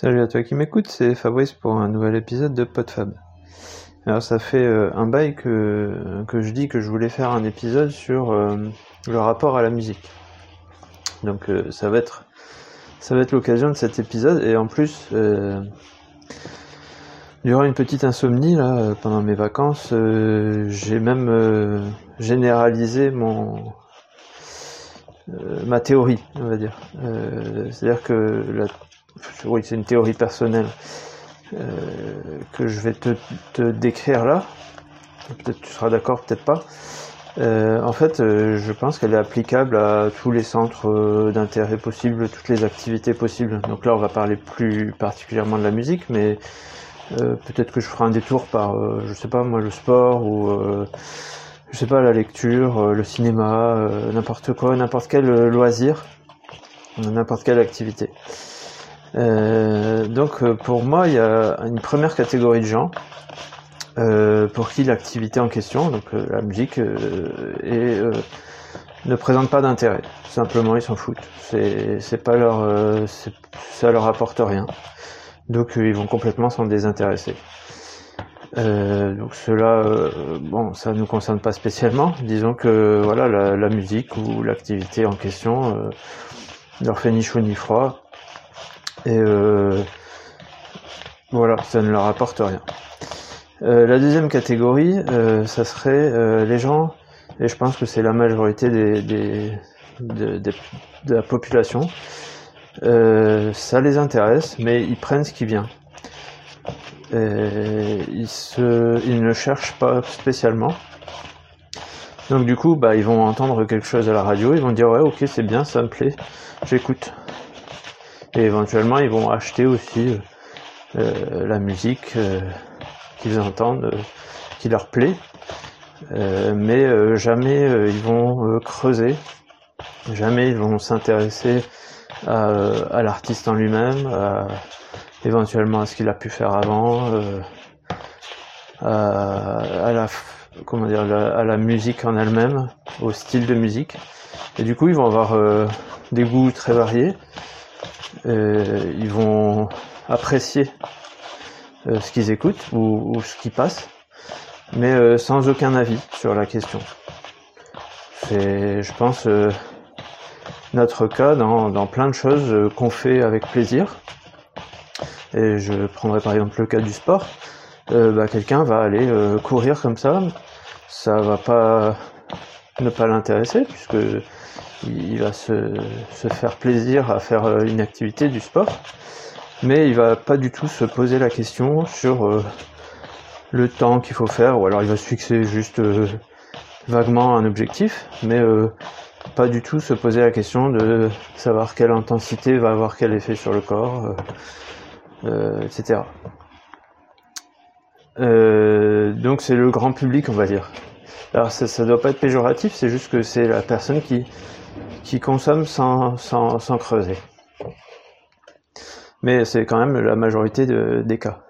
Salut à toi qui m'écoute, c'est Fabrice pour un nouvel épisode de PodFab. Alors ça fait euh, un bail que, que je dis que je voulais faire un épisode sur euh, le rapport à la musique. Donc euh, ça va être ça va être l'occasion de cet épisode et en plus durant une petite insomnie là pendant mes vacances j'ai même généralisé mon ma théorie on va dire c'est à dire que la oui, c'est une théorie personnelle euh, que je vais te, décrire là. Peut-être tu seras d'accord, peut-être pas. Euh, en fait, euh, je pense qu'elle est applicable à tous les centres d'intérêt possibles, toutes les activités possibles. Donc là, on va parler plus particulièrement de la musique, mais peut-être que je ferai un détour par, je sais pas moi, le sport ou je sais pas la lecture, le cinéma, n'importe quoi, n'importe quel loisir, n'importe quelle activité. Euh, donc euh, pour moi, il y a une première catégorie de gens euh, pour qui l'activité en question, donc la musique, est, ne présente pas d'intérêt. Simplement, ils s'en foutent. C'est pas leur, ça leur apporte rien. Donc ils vont complètement s'en désintéresser. donc cela, bon, ça nous concerne pas spécialement. Disons que voilà, la, la musique ou l'activité en question leur fait ni chaud ni froid et euh, voilà, ça ne leur apporte rien. Euh, la deuxième catégorie, euh, ça serait les gens, et je pense que c'est la majorité des, de, la population, ça les intéresse, mais ils prennent ce qui vient. ils, se, ils ne cherchent pas spécialement. Donc du coup, bah, ils vont entendre quelque chose à la radio, ils vont dire ouais ok c'est bien, ça me plaît, j'écoute. Et éventuellement, ils vont acheter aussi euh, la musique euh, qu'ils entendent, euh, qui leur plaît. mais jamais ils vont creuser, jamais ils vont s'intéresser à, l'artiste en lui-même, éventuellement à ce qu'il a pu faire avant, à la musique en elle-même, au style de musique. Et du coup, ils vont avoir des goûts très variés euh, ils vont apprécier euh, ce qu'ils écoutent ou, ce qui passe, mais euh, sans aucun avis sur la question. C'est, je pense, notre cas dans, plein de choses qu'on fait avec plaisir. Et je prendrai par exemple le cas du sport. bah, quelqu'un va aller courir comme ça, ça va pas ne pas l'intéresser puisque il va se, faire plaisir à faire euh, une activité du sport, mais il va pas du tout se poser la question sur euh, le temps qu'il faut faire, ou alors il va se fixer juste euh, vaguement un objectif, mais pas du tout se poser la question de savoir quelle intensité va avoir quel effet sur le corps, etc. donc c'est le grand public, on va dire. Alors ça, ça doit pas être péjoratif, c'est juste que c'est la personne qui qui consomment sans, sans, creuser. Mais c'est quand même la majorité des cas.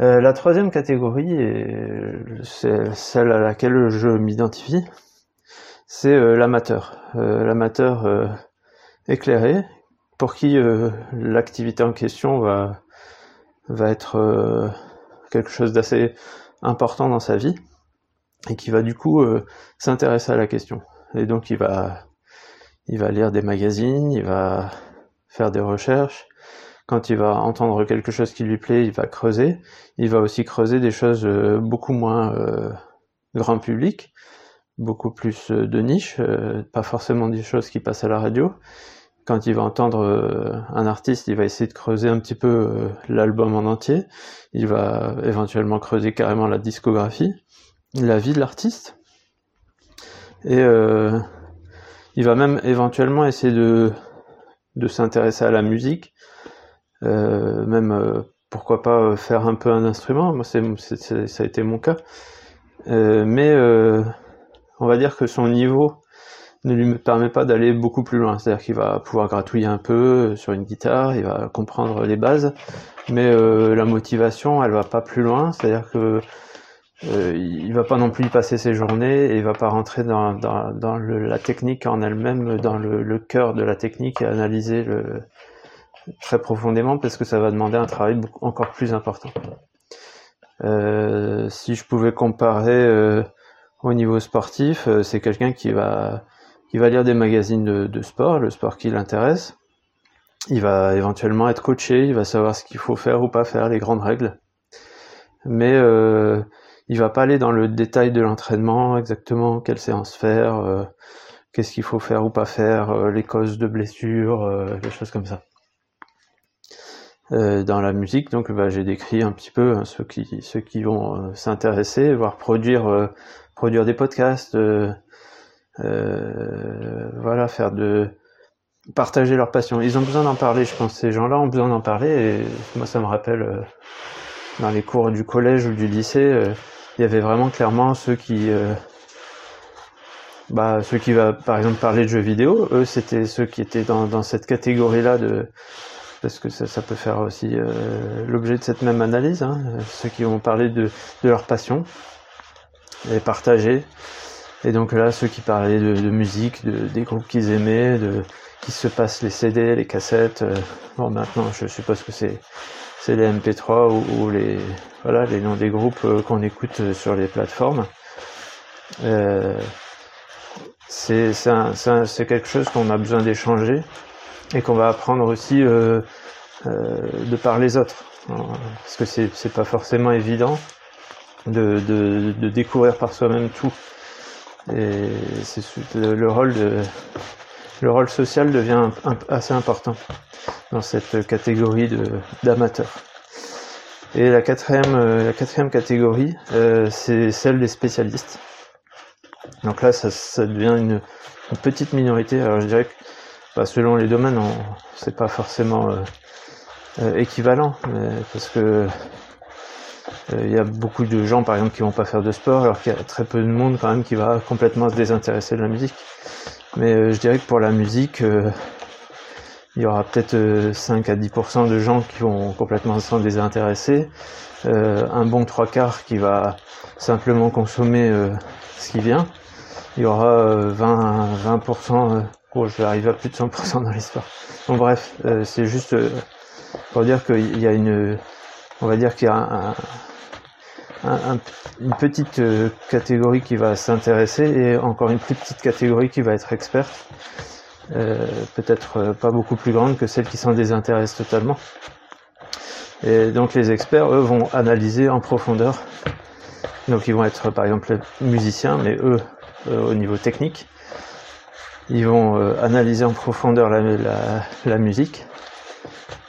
Euh, la troisième catégorie, c'est celle à laquelle je m'identifie, c'est euh, l'amateur. Euh, l'amateur éclairé, pour qui l'activité en question va, va être quelque chose d'assez important dans sa vie, et qui va du coup s'intéresser à la question. Et donc il va, il va lire des magazines, il va faire des recherches. Quand il va entendre quelque chose qui lui plaît, il va creuser. Il va aussi creuser des choses euh, beaucoup moins euh, grand public, beaucoup plus euh, de niche, pas forcément des choses qui passent à la radio. Quand il va entendre un artiste, il va essayer de creuser un petit peu l'album en entier. Il va éventuellement creuser carrément la discographie, la vie de l'artiste. Et euh, il va même éventuellement essayer de, s'intéresser à la musique, euh, même euh, pourquoi pas faire un peu un instrument. Moi, c'est, ça a été mon cas. mais on va dire que son niveau ne lui permet pas d'aller beaucoup plus loin. C'est-à-dire qu'il va pouvoir gratouiller un peu sur une guitare, il va comprendre les bases, mais la motivation, elle va pas plus loin. C'est-à-dire que euh, il va pas non plus y passer ses journées et il va pas rentrer dans, dans, dans le, la technique en elle-même, dans le, le, cœur de la technique et analyser le, très profondément parce que ça va demander un travail encore plus important. Euh, si je pouvais comparer euh, au niveau sportif, euh, c'est quelqu'un qui va qui va lire des magazines de, de sport, le sport qui l'intéresse. Il va éventuellement être coaché, il va savoir ce qu'il faut faire ou pas faire, les grandes règles. Mais euh, il va pas aller dans le détail de l'entraînement, exactement quelle séance faire, qu'est-ce qu'il faut faire ou pas faire, les causes de blessures, des choses comme ça. Euh, dans la musique. Donc bah, j'ai décrit un petit peu hein, ceux qui vont euh, s'intéresser, voire produire euh, produire des podcasts, voilà, faire de partager leur passion. Ils ont besoin d'en parler, je pense. Ces gens-là ont besoin d'en parler. Et moi, ça me rappelle dans les cours du collège ou du lycée, il y avait vraiment clairement ceux qui bah, ceux qui va par exemple parler de jeux vidéo, eux c'était ceux qui étaient dans, dans cette catégorie-là de parce que ça, peut faire aussi euh, l'objet de cette même analyse, hein, ceux qui vont parler de, leur passion et partager. Et donc là, ceux qui parlaient de, musique, de, des groupes qu'ils aimaient, de qui se passent les CD, les cassettes. Euh, bon, maintenant, je suppose que c'est c'est les MP3 ou, les voilà les noms des groupes euh, qu'on écoute sur les plateformes. c'est c'est quelque chose qu'on a besoin d'échanger et qu'on va apprendre aussi euh, euh, de par les autres. Parce que c'est, pas forcément évident de, découvrir par soi-même tout. Et c'est le rôle social devient assez important dans cette catégorie d'amateurs. Et la quatrième, euh, la quatrième catégorie, euh, c'est celle des spécialistes. Donc là, ça, ça devient une, une, petite minorité. Alors je dirais que selon les domaines, c'est pas forcément euh, euh, équivalent, parce que il y a beaucoup de gens, par exemple, qui vont pas faire de sport, alors qu'il y a très peu de monde quand même qui va complètement se désintéresser de la musique. Mais je dirais que pour la musique, il y aura peut-être 5 à 10% de gens qui vont complètement s'en désintéresser, un bon trois quarts qui va simplement consommer ce qui vient. Il y aura 20, 20% Oh, je vais arriver à plus de 100% dans l'histoire. Bon, bref, euh, c'est juste euh, pour dire qu'il y a une, on va dire qu'il y a une petite euh, catégorie qui va s'intéresser et encore une plus petite catégorie qui va être experte. Peut-être pas beaucoup plus grande que celle qui s'en désintéresse totalement. Et donc les experts, eux, vont analyser en profondeur. Donc ils vont être par exemple musiciens, mais eux, au niveau technique, ils vont euh, analyser en profondeur la, la, la, musique.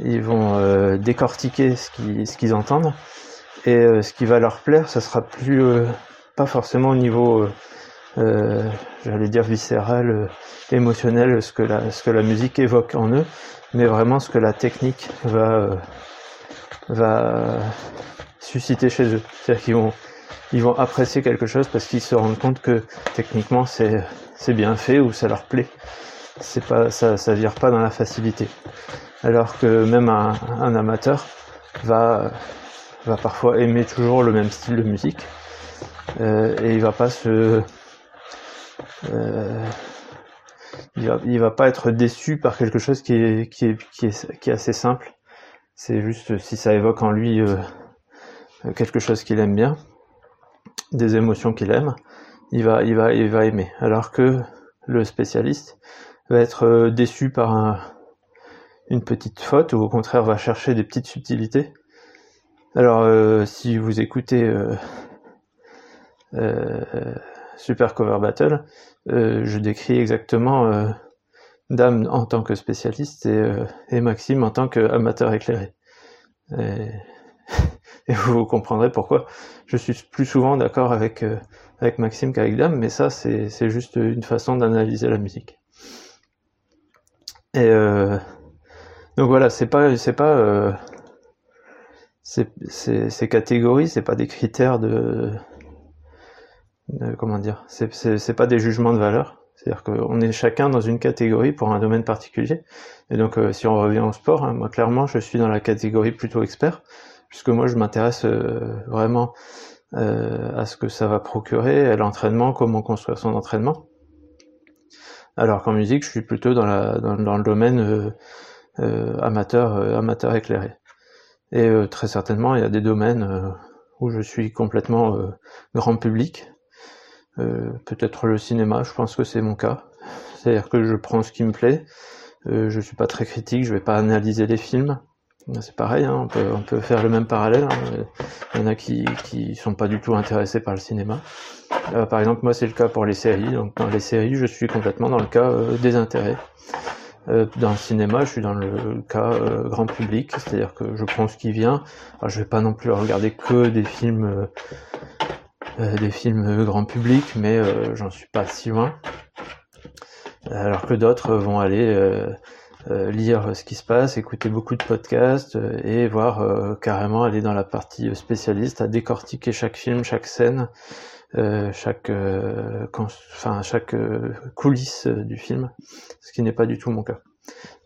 Ils vont euh, décortiquer ce qu'ils ce qu'ils entendent. Et euh, ce qui va leur plaire, ça sera plus pas forcément au niveau, j'allais dire viscéral, émotionnel, ce que la ce que la musique évoque en eux, mais vraiment ce que la technique va va susciter chez eux. C'est-à-dire qu'ils vont ils vont apprécier quelque chose parce qu'ils se rendent compte que techniquement c'est c'est bien fait ou ça leur plaît. C'est pas, ça, ça vire pas dans la facilité. Alors que même un, amateur va, va parfois aimer toujours le même style de musique euh, et il va pas se, euh, il va, va pas être déçu par quelque chose qui est, assez simple. C'est juste si ça évoque en lui euh, quelque chose qu'il aime bien, des émotions qu'il aime, il va, aimer. Alors que le spécialiste va être euh, déçu par une petite faute ou au contraire va chercher des petites subtilités. Alors si vous écoutez Super Cover Battle, je décris exactement Dame en tant que spécialiste et, et Maxime en tant qu'amateur éclairé. Et, vous comprendrez pourquoi je suis plus souvent d'accord avec avec Maxime qu'avec Dame, mais ça c'est juste une façon d'analyser la musique. Et euh, donc voilà, c'est pas c'est pas euh, ces catégories, c'est pas des critères de, comment dire, c'est pas des jugements de valeur. C'est-à-dire qu'on est chacun dans une catégorie pour un domaine particulier. Et donc, euh, si on revient au sport, hein, moi clairement, je suis dans la catégorie plutôt expert, puisque moi je m'intéresse euh, vraiment euh, à ce que ça va procurer, à l'entraînement, comment construire son entraînement. Alors qu'en musique, je suis plutôt dans, la, dans, le domaine euh, amateur, amateur éclairé. Et très certainement, il y a des domaines où je suis complètement grand public. Peut-être le cinéma, je pense que c'est mon cas. C'est-à-dire que je prends ce qui me plaît. je suis pas très critique, je vais pas analyser les films. C'est pareil, hein, on, peut, on, peut, faire le même parallèle. Hein. Il y en a qui, qui sont pas du tout intéressés par le cinéma. Euh, par exemple, moi, c'est le cas pour les séries. Donc, dans les séries, je suis complètement dans le cas euh, des intérêts. Euh, dans le cinéma, je suis dans le cas euh, grand public, c'est-à-dire que je prends ce qui vient. Alors, je vais pas non plus regarder que des films, des films grand public, mais j'en suis pas si loin. Alors que d'autres vont aller lire ce qui se passe, écouter beaucoup de podcasts et voir carrément aller dans la partie spécialiste à décortiquer chaque film, chaque scène, euh, chaque, euh, euh, coulisse du film, ce qui n'est pas du tout mon cas.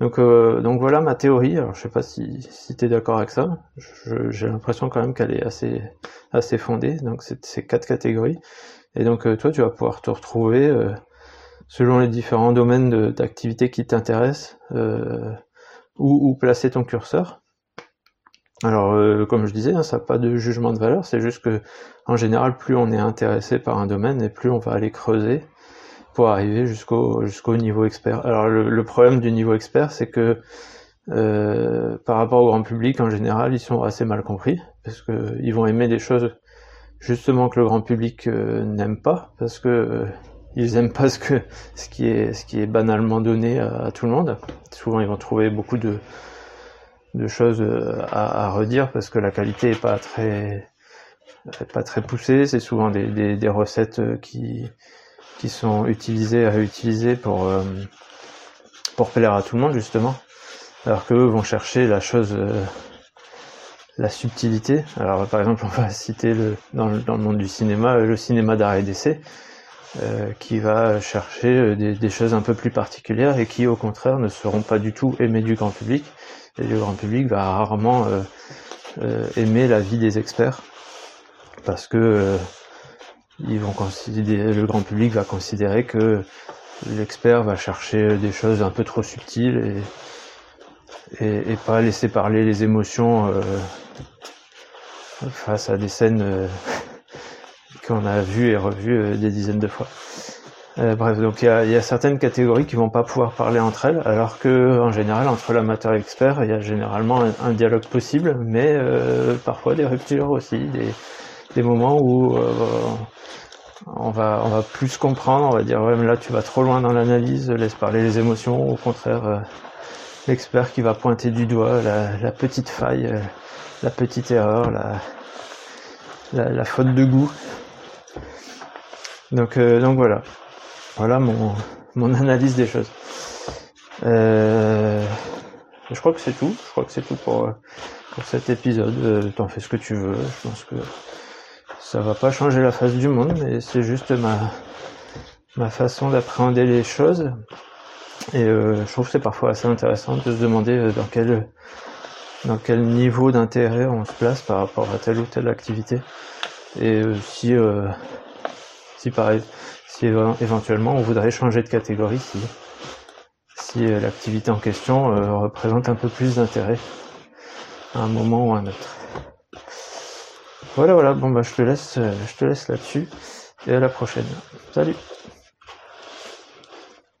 Donc, donc voilà ma théorie. Alors je sais pas si, tu es d'accord avec ça. J'ai l'impression quand même qu'elle est assez, fondée. Donc c'est ces quatre catégories. Et donc toi tu vas pouvoir te retrouver selon les différents domaines d'activité qui t'intéressent où, placer ton curseur. Alors, euh, comme je disais, hein, ça n'a pas de jugement de valeur, c'est juste que, en général, plus on est intéressé par un domaine et plus on va aller creuser pour arriver jusqu'au jusqu'au niveau expert. Alors, le, problème du niveau expert, c'est que euh, par rapport au grand public, en général, ils sont assez mal compris parce que ils vont aimer des choses justement que le grand public euh, n'aime pas parce que ils aiment pas ce que ce qui est ce qui est banalement donné à tout le monde. Souvent, ils vont trouver beaucoup de de choses euh, à, redire parce que la qualité est pas très pas très poussée. C'est souvent des, des, recettes euh, qui qui sont utilisées à utiliser pour euh, pour plaire à tout le monde justement, alors que eux vont chercher la chose la subtilité. Alors par exemple, on va citer le, dans, le, dans le monde du cinéma le cinéma d'arrêt d'essai. Euh, qui va chercher des, des, choses un peu plus particulières et qui au contraire ne seront pas du tout aimées du grand public et le grand public va rarement euh, euh, aimer l'avis des experts parce que euh, ils vont considérer, le grand public va considérer que l'expert va chercher des choses un peu trop subtiles et, et, et pas laisser parler les émotions euh, face à des scènes qu'on a vues et revues des dizaines de fois. Euh, bref, donc il y a, certaines catégories qui vont pas pouvoir parler entre elles, alors que en général entre l'amateur et l'expert, il y a généralement un, dialogue possible, mais euh, parfois des ruptures aussi, des, moments où euh, on va on va plus comprendre, on va dire ouais mais là tu vas trop loin dans l'analyse, laisse parler les émotions, au contraire l'expert qui va pointer du doigt la, petite faille, la petite erreur, la, la, la faute de goût. Donc, donc voilà. Voilà mon, mon analyse des choses. Euh, je crois que c'est tout. Je crois que c'est tout pour, pour cet épisode. Euh, T'en fais ce que tu veux. Je pense que ça va pas changer la face du monde, mais c'est juste ma, ma façon d'appréhender les choses. Et euh, je trouve que c'est parfois assez intéressant de se demander euh, dans quel dans quel niveau d'intérêt on se place par rapport à telle ou telle activité. Et euh, si si pareil si éventuellement on voudrait changer de catégorie si, si l'activité en question représente un peu plus d'intérêt à un moment ou à un autre. Voilà voilà, bon bah je te laisse euh, je te laisse là-dessus. Et à la prochaine. Salut